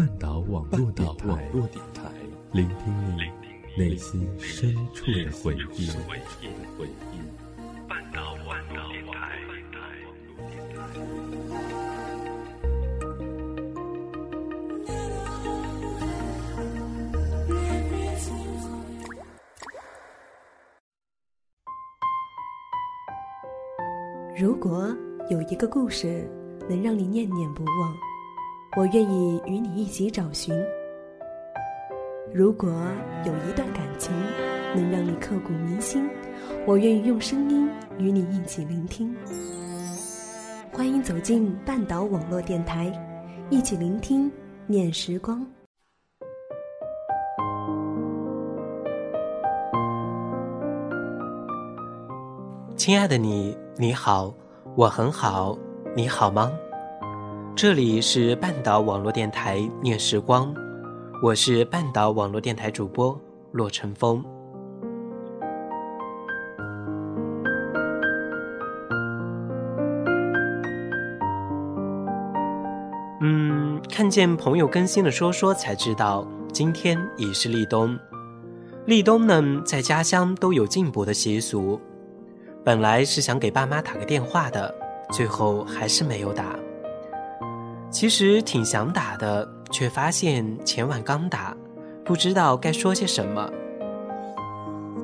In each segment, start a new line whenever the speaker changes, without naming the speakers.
半岛网络电台，聆听你内心深处的回忆。半岛网络电台。
如果有一个故事能让你念念不忘，我愿意与你一起找寻；如果有一段感情能让你刻骨铭心，我愿意用声音与你一起聆听。欢迎走进半岛网络电台，一起聆听念时光。
亲爱的你，你好，我很好，你好吗？这里是半岛网络电台念时光，我是半岛网络电台主播洛晨风。嗯，看见朋友更新的说说，才知道今天已是立冬。立冬呢，在家乡都有进补的习俗。本来是想给爸妈打个电话的，最后还是没有打。其实挺想打的，却发现前晚刚打，不知道该说些什么。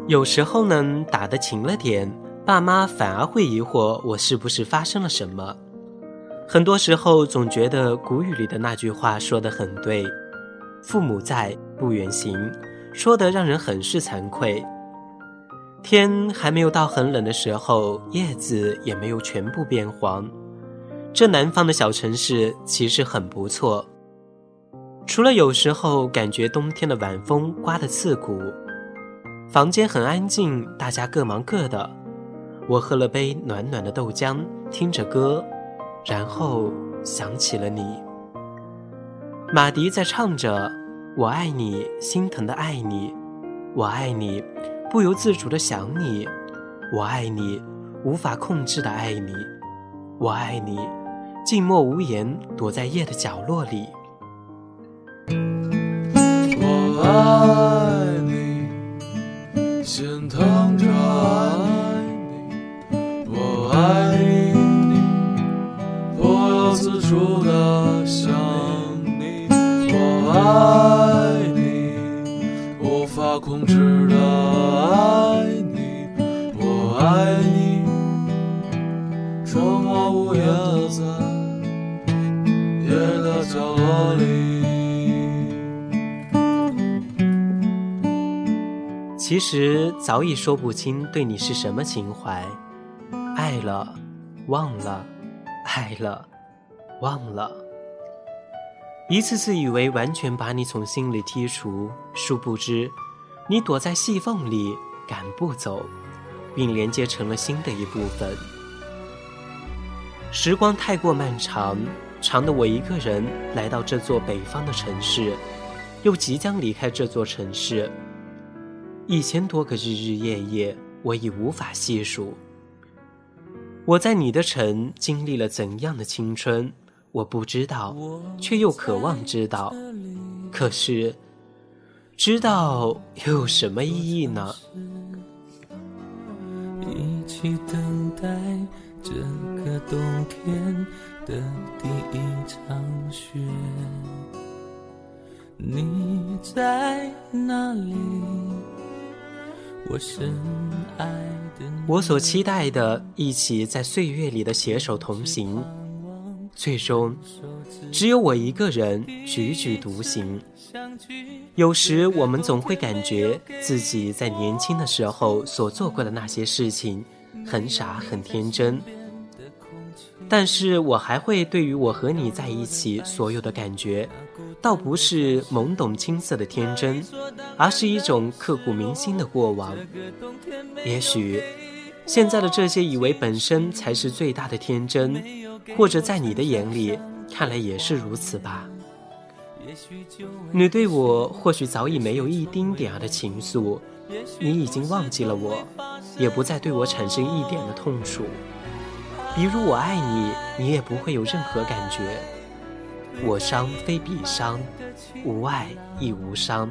有时候呢，打得勤了点，爸妈反而会疑惑我是不是发生了什么。很多时候总觉得古语里的那句话说得很对：“父母在，不远行”，说得让人很是惭愧。天还没有到很冷的时候，叶子也没有全部变黄。这南方的小城市其实很不错，除了有时候感觉冬天的晚风刮得刺骨。房间很安静，大家各忙各的。我喝了杯暖暖的豆浆，听着歌，然后想起了你。马迪在唱着：“我爱你，心疼的爱你，我爱你。”不由自主的想你，我爱你，无法控制的爱你，我爱你，静默无言，躲在夜的角落里。其实早已说不清对你是什么情怀，爱了，忘了，爱了，忘了。一次次以为完全把你从心里剔除，殊不知，你躲在细缝里赶不走，并连接成了新的一部分。时光太过漫长，长的我一个人来到这座北方的城市，又即将离开这座城市。一千多个日日夜夜，我已无法细数。我在你的城经历了怎样的青春，我不知道，却又渴望知道。可是，知道又有什么意义呢？
一起等待这个冬天的第一场雪，你在哪里？我深爱的
我所期待的，一起在岁月里的携手同行，最终只有我一个人踽踽独行。有时我们总会感觉自己在年轻的时候所做过的那些事情很傻很天真，但是我还会对于我和你在一起所有的感觉。倒不是懵懂青涩的天真，而是一种刻骨铭心的过往。也许，现在的这些以为本身才是最大的天真，或者在你的眼里看来也是如此吧。你对我或许早已没有一丁点儿的情愫，你已经忘记了我，也不再对我产生一点的痛楚。比如我爱你，你也不会有任何感觉。我伤非彼伤，无爱亦无伤。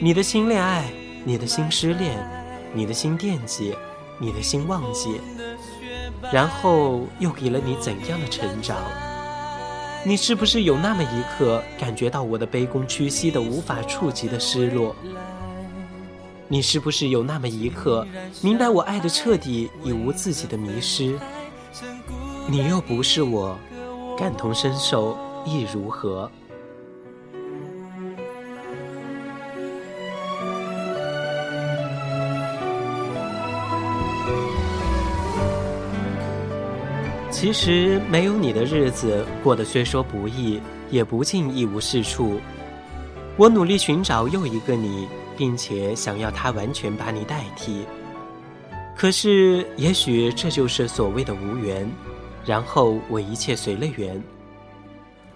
你的心恋爱，你的心失恋，你的心惦记，你的心忘记，然后又给了你怎样的成长？你是不是有那么一刻感觉到我的卑躬屈膝的无法触及的失落？你是不是有那么一刻明白我爱的彻底，已无自己的迷失？你又不是我，感同身受亦如何？其实没有你的日子过得虽说不易，也不尽一无是处。我努力寻找又一个你。并且想要他完全把你代替，可是也许这就是所谓的无缘。然后我一切随了缘，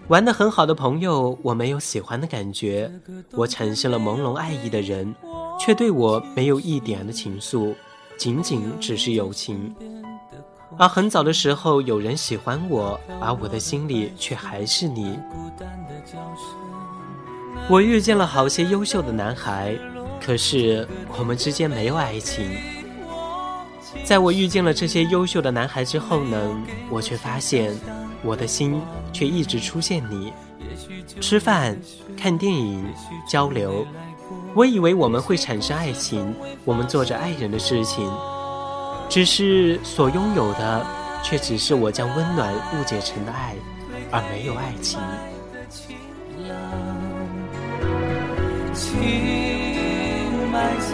玩的很好的朋友，我没有喜欢的感觉；我产生了朦胧爱意的人，却对我没有一点的情愫，仅仅只是友情。而很早的时候有人喜欢我，而我的心里却还是你。我遇见了好些优秀的男孩，可是我们之间没有爱情。在我遇见了这些优秀的男孩之后呢，我却发现我的心却一直出现你。吃饭、看电影、交流，我以为我们会产生爱情，我们做着爱人的事情，只是所拥有的却只是我将温暖误解成的爱，而没有爱情。
情埋在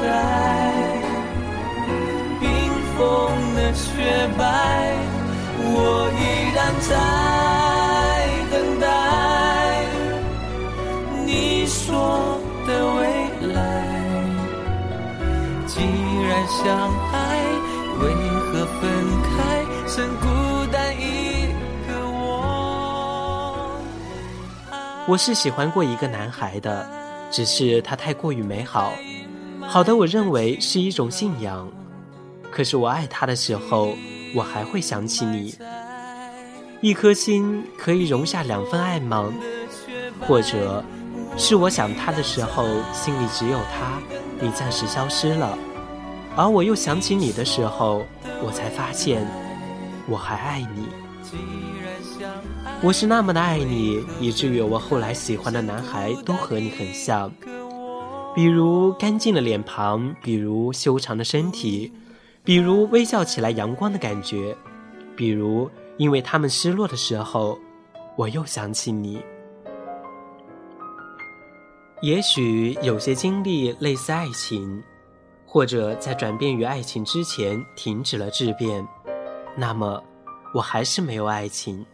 冰封的雪白，我依然在等待你说的未来。既然相爱，为何分开？剩孤单一个我。
我是喜欢过一个男孩的。只是他太过于美好，好的，我认为是一种信仰。可是我爱他的时候，我还会想起你。一颗心可以容下两份爱吗？或者，是我想他的时候，心里只有他，你暂时消失了；而我又想起你的时候，我才发现我还爱你。我是那么的爱你，以至于我后来喜欢的男孩都和你很像，比如干净的脸庞，比如修长的身体，比如微笑起来阳光的感觉，比如因为他们失落的时候，我又想起你。也许有些经历类似爱情，或者在转变于爱情之前停止了质变，那么我还是没有爱情。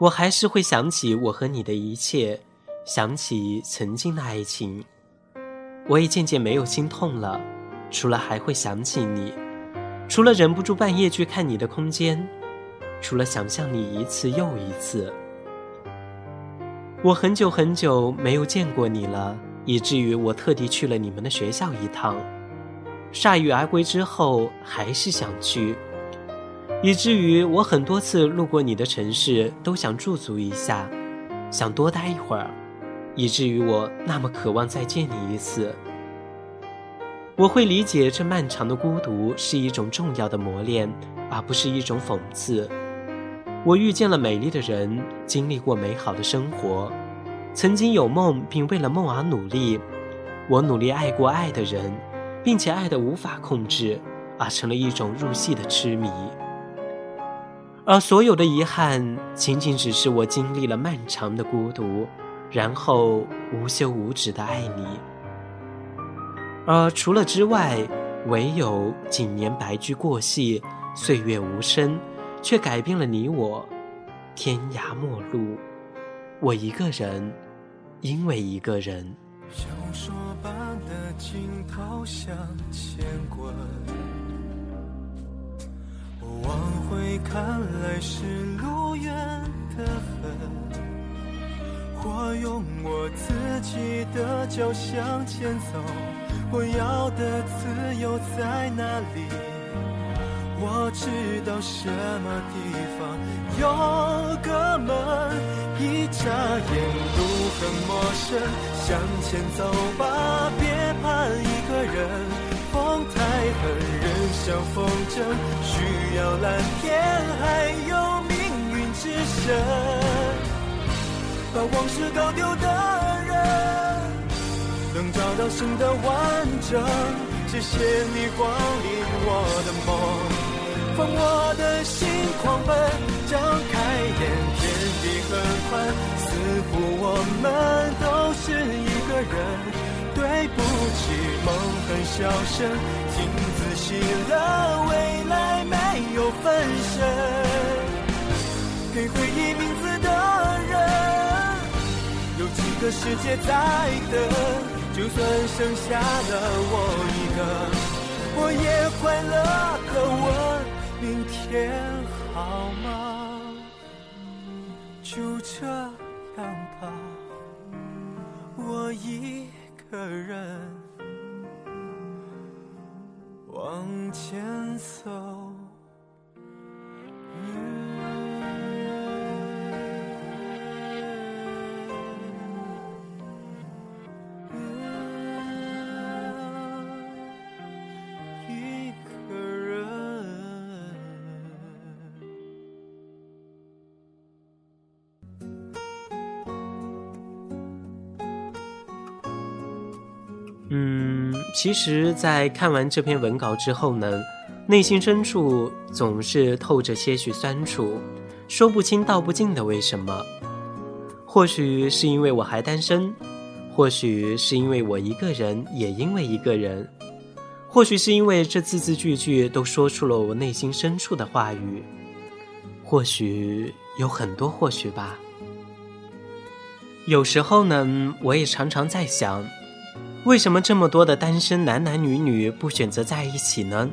我还是会想起我和你的一切，想起曾经的爱情。我也渐渐没有心痛了，除了还会想起你，除了忍不住半夜去看你的空间，除了想象你一次又一次。我很久很久没有见过你了，以至于我特地去了你们的学校一趟。铩羽而归之后，还是想去。以至于我很多次路过你的城市，都想驻足一下，想多待一会儿，以至于我那么渴望再见你一次。我会理解这漫长的孤独是一种重要的磨练，而不是一种讽刺。我遇见了美丽的人，经历过美好的生活，曾经有梦并为了梦而努力。我努力爱过爱的人，并且爱得无法控制，而成了一种入戏的痴迷。而所有的遗憾，仅仅只是我经历了漫长的孤独，然后无休无止的爱你。而除了之外，唯有几年白驹过隙，岁月无声，却改变了你我，天涯陌路，我一个人，因为一个人。
小说般的镜头向前滚。往回看来是路远得很，我用我自己的脚向前走，我要的自由在哪里？我知道什么地方有个门。一眨眼，路很陌生，向前走吧，别怕一个人。像风筝，需要蓝天，还有命运之神。把往事搞丢的人，能找到新的完整。谢谢你光临我的梦。放我的心狂奔，张开眼，天地很宽，似乎我们都是一个人。对不起，梦很小声，镜子洗了，未来没有分身。给回忆名字的人，有几个世界在等？就算剩下了我一个，我也快乐的问。明天好吗？就这样吧，我一个人往前走。
嗯，其实，在看完这篇文稿之后呢，内心深处总是透着些许酸楚，说不清道不尽的为什么。或许是因为我还单身，或许是因为我一个人，也因为一个人，或许是因为这字字句句都说出了我内心深处的话语，或许有很多或许吧。有时候呢，我也常常在想。为什么这么多的单身男男女女不选择在一起呢？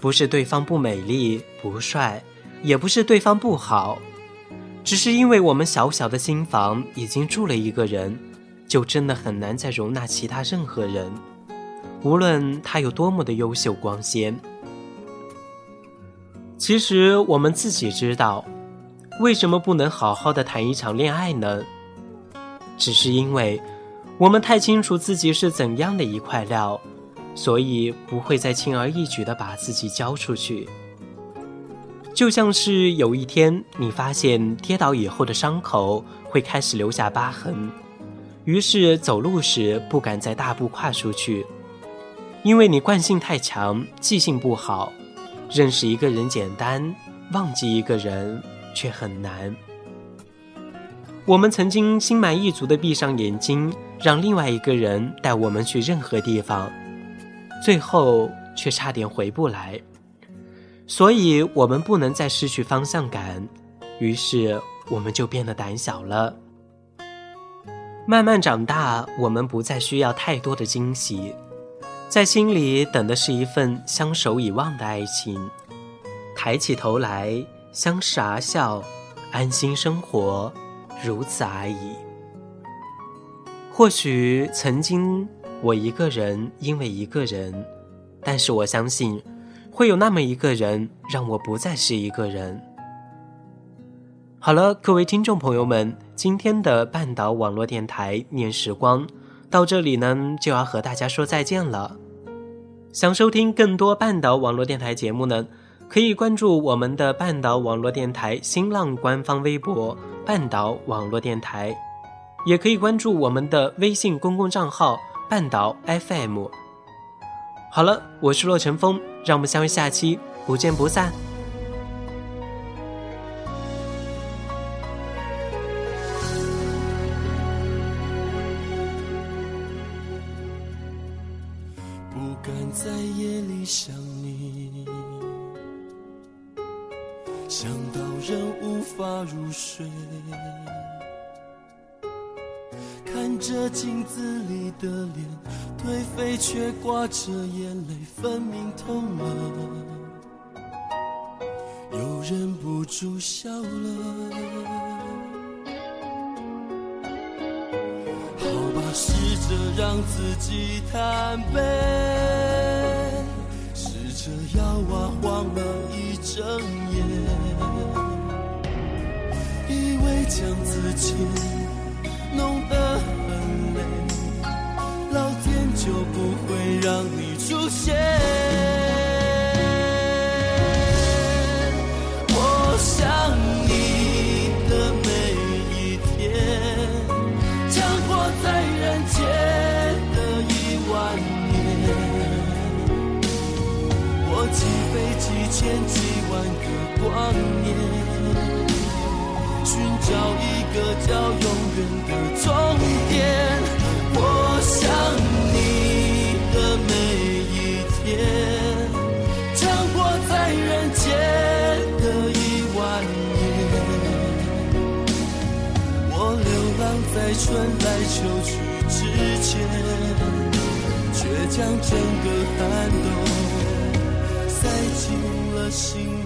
不是对方不美丽、不帅，也不是对方不好，只是因为我们小小的心房已经住了一个人，就真的很难再容纳其他任何人，无论他有多么的优秀光鲜。其实我们自己知道，为什么不能好好的谈一场恋爱呢？只是因为。我们太清楚自己是怎样的一块料，所以不会再轻而易举的把自己交出去。就像是有一天你发现跌倒以后的伤口会开始留下疤痕，于是走路时不敢再大步跨出去，因为你惯性太强，记性不好，认识一个人简单，忘记一个人却很难。我们曾经心满意足的闭上眼睛。让另外一个人带我们去任何地方，最后却差点回不来，所以我们不能再失去方向感，于是我们就变得胆小了。慢慢长大，我们不再需要太多的惊喜，在心里等的是一份相守以望的爱情，抬起头来相视而笑，安心生活，如此而已。或许曾经我一个人因为一个人，但是我相信会有那么一个人让我不再是一个人。好了，各位听众朋友们，今天的半岛网络电台念时光到这里呢就要和大家说再见了。想收听更多半岛网络电台节目呢，可以关注我们的半岛网络电台新浪官方微博“半岛网络电台”。也可以关注我们的微信公共账号“半岛 FM”。好了，我是洛尘风，让我们相约下期，不见不散。
着镜子里的脸，颓废却挂着眼泪，分明痛了，又忍不住笑了。好吧，试着让自己坦白，试着摇啊晃了一整夜。
以为将自己弄得现。我想你的每一天，强迫在人间的一万年，我几倍几千几万个光年。寻找一个叫永远的在春来秋去之前，却将整个寒冬塞进了心。